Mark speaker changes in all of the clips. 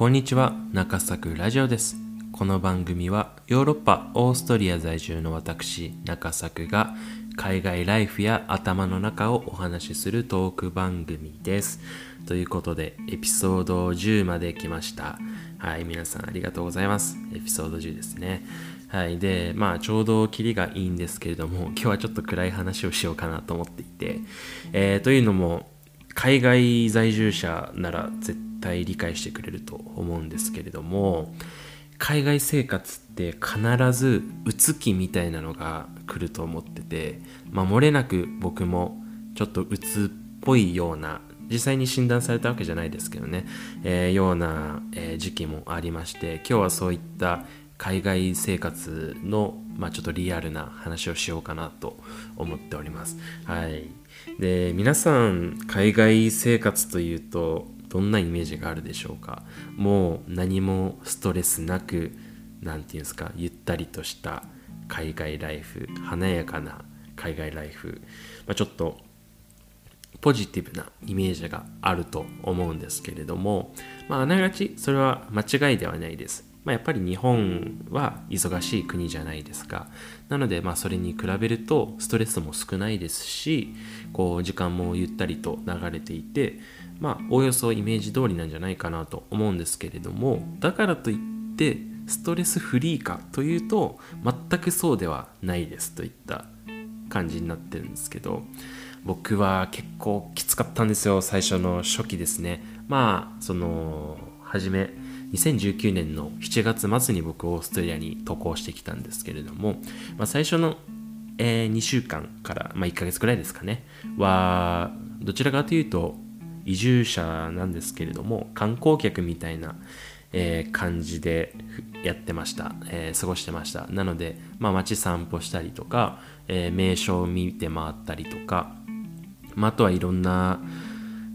Speaker 1: こんにちは中作ラジオです。この番組はヨーロッパオーストリア在住の私中作が海外ライフや頭の中をお話しするトーク番組です。ということでエピソード10まで来ました。はい皆さんありがとうございます。エピソード10ですね。はいでまあちょうどキリがいいんですけれども今日はちょっと暗い話をしようかなと思っていて、えー、というのも海外在住者なら絶対理解してくれると思うんですけれども海外生活って必ずうつ期みたいなのが来ると思ってて、まあ、漏れなく僕もちょっとうつっぽいような実際に診断されたわけじゃないですけどね、えー、ような、えー、時期もありまして今日はそういった海外生活の、まあ、ちょっとリアルな話をしようかなと思っております。はい。で、皆さん、海外生活というと、どんなイメージがあるでしょうか？もう何もストレスなく、何て言うんですか、ゆったりとした海外ライフ、華やかな海外ライフ、まあ、ちょっとポジティブなイメージがあると思うんですけれども、まあ、あながちそれは間違いではないです。まあ、やっぱり日本は忙しい国じゃないですか。なので、まあ、それに比べるとストレスも少ないですし、こう時間もゆったりと流れていて、まあ、おおよそイメージ通りなんじゃないかなと思うんですけれども、だからといってストレスフリーかというと、全くそうではないですといった感じになってるんですけど、僕は結構きつかったんですよ、最初の初期ですね。まあ、その、初め、2019年の7月末に僕オーストリアに渡航してきたんですけれども、まあ、最初の、えー、2週間から、まあ、1ヶ月くらいですかねはどちらかというと移住者なんですけれども観光客みたいな、えー、感じでやってました、えー、過ごしてました。なので、まあ、街散歩したりとか、えー、名所を見て回ったりとか、まあ、あとはいろんな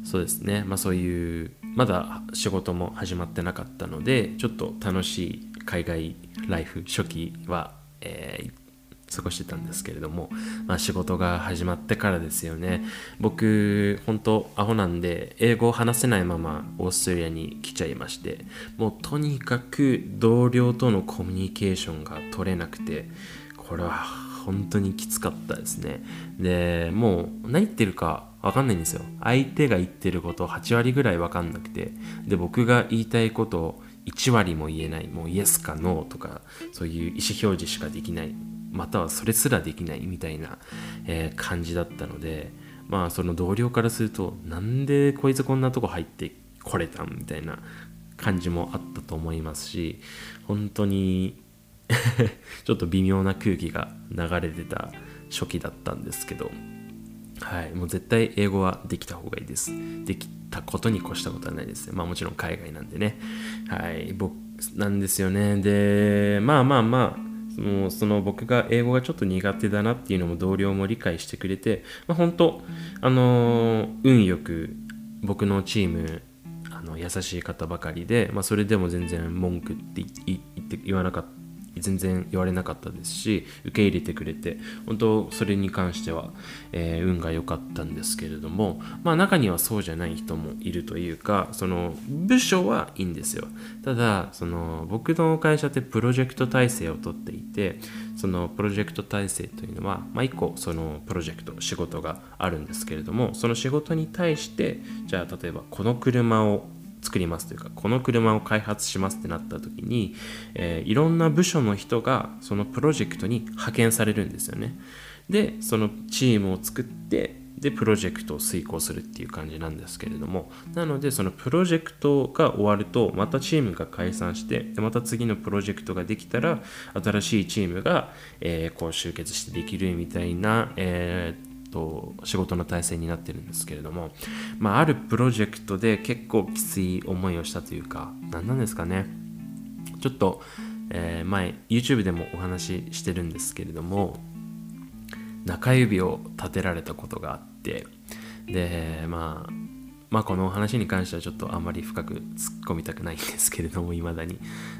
Speaker 1: そうですね、まあ、そういうまだ仕事も始まってなかったのでちょっと楽しい海外ライフ初期は、えー、過ごしてたんですけれども、まあ、仕事が始まってからですよね僕本当アホなんで英語を話せないままオーストリアに来ちゃいましてもうとにかく同僚とのコミュニケーションが取れなくてこれは本当にきつかったですねでもう何言ってるかわかんないんですよ。相手が言ってること8割ぐらいわかんなくて、で、僕が言いたいことを1割も言えない、もうイエスかノーとか、そういう意思表示しかできない、またはそれすらできないみたいな、えー、感じだったので、まあその同僚からすると、なんでこいつこんなとこ入ってこれたんみたいな感じもあったと思いますし、本当に ちょっと微妙な空気が流れてた初期だったんですけど、はい、もう絶対英語はできた方がいいです。できたことに越したことはないですね。まあもちろん海外なんでね。はい、僕なんですよね。で、まあまあまあ、もうその僕が英語がちょっと苦手だなっていうのも同僚も理解してくれて、まあ、本当、あのー、運よく僕のチーム、あの優しい方ばかりで、まあ、それでも全然文句って言って言わなかった全然言われなかったですし受け入れてくれて本当それに関しては、えー、運が良かったんですけれどもまあ中にはそうじゃない人もいるというかその部署はいいんですよ。ただその僕の会社ってプロジェクト体制をとっていてそのプロジェクト体制というのは、まあ、1個そのプロジェクト仕事があるんですけれどもその仕事に対してじゃあ例えばこの車を作りますというかこの車を開発しますってなった時に、えー、いろんな部署の人がそのプロジェクトに派遣されるんですよね。でそのチームを作ってでプロジェクトを遂行するっていう感じなんですけれども。なのでそのプロジェクトが終わるとまたチームが解散してでまた次のプロジェクトができたら新しいチームが、えー、こう集結してできるみたいな、えーと仕事の体制になってるんですけれども、まあ、あるプロジェクトで結構きつい思いをしたというか何なんですかね。ちょっと、えー、前 YouTube でもお話ししてるんですけれども中指を立てられたことがあってでまあまあこの話に関してはちょっとあんまり深く突っ込みたくないんですけれども、未だに。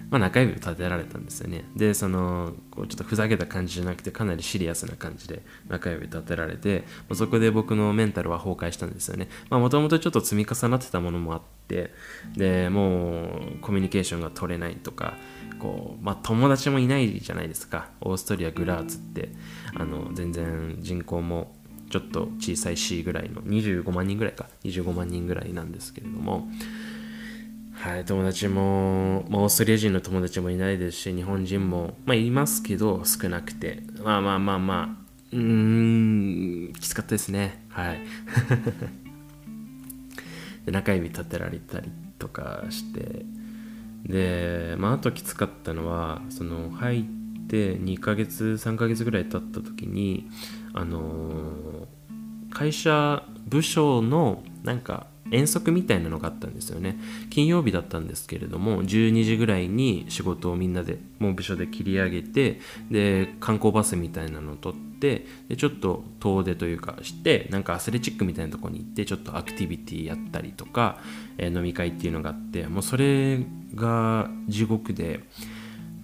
Speaker 1: まあ中指を立てられたんですよね。で、その、こうちょっとふざけた感じじゃなくて、かなりシリアスな感じで中指立てられて、そこで僕のメンタルは崩壊したんですよね。まあもともとちょっと積み重なってたものもあっってでもうコミュニケーションが取れないとかこう、まあ、友達もいないじゃないですかオーストリアグラーツってあの全然人口もちょっと小さい市ぐらいの25万人ぐらいか25万人ぐらいなんですけれどもはい、友達も、まあ、オーストリア人の友達もいないですし、日本人も、まあ、いますけど、少なくて、まあまあまあまあ、うーん、きつかったですね。はい。で中指立てられたりとかして、で、まあ、あときつかったのは、その、入って2ヶ月、3ヶ月ぐらい経った時に、あのー、会社、部署の、なんか、遠足みたいなのがあったんですよね。金曜日だったんですけれども12時ぐらいに仕事をみんなでもう部署で切り上げてで観光バスみたいなのを取ってでちょっと遠出というかしてなんかアスレチックみたいなとこに行ってちょっとアクティビティやったりとか、えー、飲み会っていうのがあってもうそれが地獄で、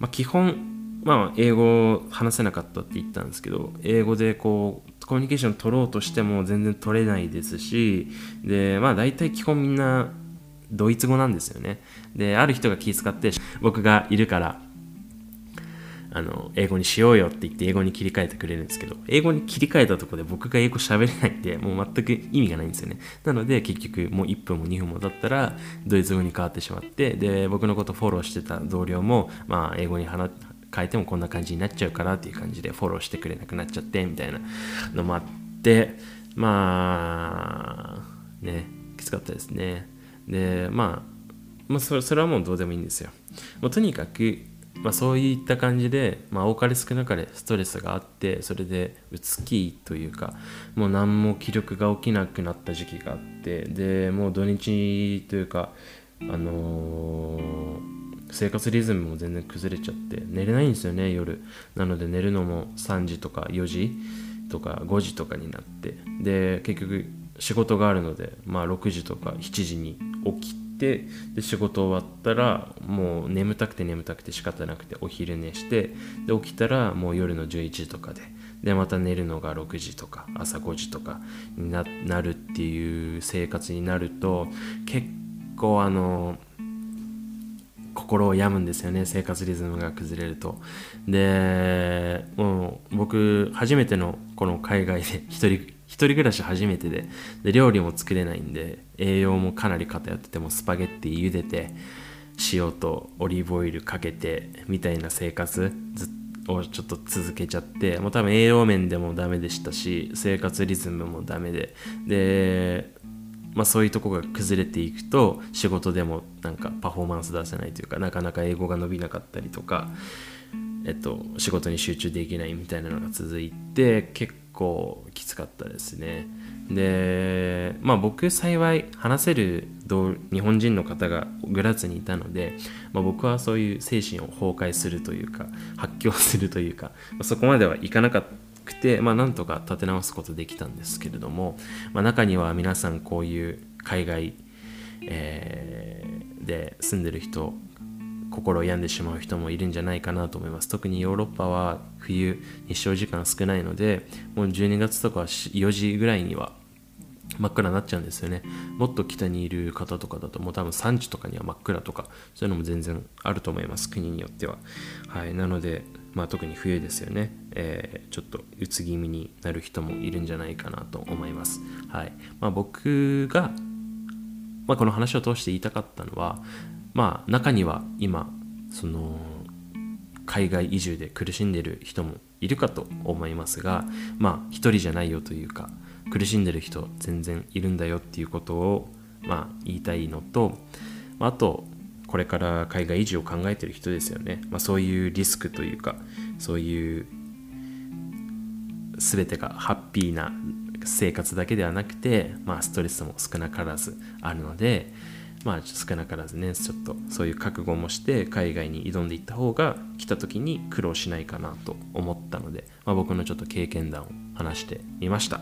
Speaker 1: まあ、基本まあ英語を話せなかったって言ったんですけど英語でこうコミュニケーション取ろうとしても全然取れないですしでまあ大体基本みんなドイツ語なんですよね。である人が気遣って僕がいるからあの英語にしようよって言って英語に切り替えてくれるんですけど英語に切り替えたところで僕が英語喋れないってもう全く意味がないんですよね。なので結局もう1分も2分も経ったらドイツ語に変わってしまってで僕のことフォローしてた同僚もまあ英語に話変えてもこんな感じになっちゃうからっていう感じでフォローしてくれなくなっちゃってみたいなのもあってまあねきつかったですね。でまあ、まあ、それそれはもうどうでもいいんですよ。もうとにかく、まあ、そういった感じで、まあ、多かれ少なかれストレスがあってそれでうつきというかもう何も気力が起きなくなった時期があってでもう土日というかあのー生活リズムも全然崩れちゃって寝れないんですよね夜。なので寝るのも3時とか4時とか5時とかになって。で結局仕事があるのでまあ6時とか7時に起きてで仕事終わったらもう眠たくて眠たくて仕方なくてお昼寝してで起きたらもう夜の11時とかででまた寝るのが6時とか朝5時とかになるっていう生活になると結構あの心を病むんですよね生活リズムが崩れると。でもう僕初めてのこの海外で 一人一人暮らし初めてでで料理も作れないんで栄養もかなり偏っててもスパゲッティ茹でて塩とオリーブオイルかけてみたいな生活ずをちょっと続けちゃってもう多分栄養面でもダメでしたし生活リズムもダメで。でまあ、そういうとこが崩れていくと仕事でもなんかパフォーマンス出せないというかなかなか英語が伸びなかったりとか、えっと、仕事に集中できないみたいなのが続いて結構きつかったですね。でまあ僕幸い話せる日本人の方がグラツにいたので、まあ、僕はそういう精神を崩壊するというか発狂するというか、まあ、そこまではいかなかった。くて、まあ、なんとか立て直すことできたんですけれども、まあ、中には皆さんこういう海外、えー、で住んでる人心を病んでしまう人もいるんじゃないかなと思います。特にヨーロッパは冬日照時間少ないのでもう12月とか4時ぐらいには真っ暗になっちゃうんですよね。もっと北にいる方とかだともう多分3時とかには真っ暗とかそういうのも全然あると思います国によっては。はいなのでまあ、特に冬ですよね、えー、ちょっとうつ気味になる人もいるんじゃないかなと思います。はいまあ、僕が、まあ、この話を通して言いたかったのは、まあ、中には今その海外移住で苦しんでる人もいるかと思いますがまあ一人じゃないよというか苦しんでる人全然いるんだよっていうことを、まあ、言いたいのとあとこれから海外移住を考えてる人ですよね、まあ、そういうリスクというかそういう全てがハッピーな生活だけではなくて、まあ、ストレスも少なからずあるので、まあ、少なからずねちょっとそういう覚悟もして海外に挑んでいった方が来た時に苦労しないかなと思ったので、まあ、僕のちょっと経験談を話してみました。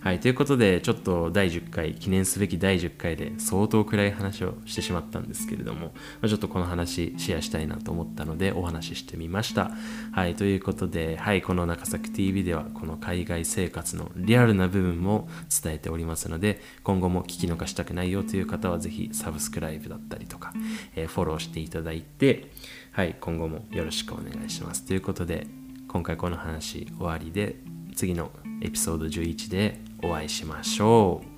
Speaker 1: はい、ということで、ちょっと第10回、記念すべき第10回で相当暗い話をしてしまったんですけれども、まちょっとこの話シェアしたいなと思ったのでお話ししてみました。はい、ということで、はい、この中崎 TV ではこの海外生活のリアルな部分も伝えておりますので、今後も聞き逃したくないよという方はぜひサブスクライブだったりとか、えーフォローしていただいて、はい、今後もよろしくお願いします。ということで、今回この話終わりで、次のエピソード11でお会いしましょう。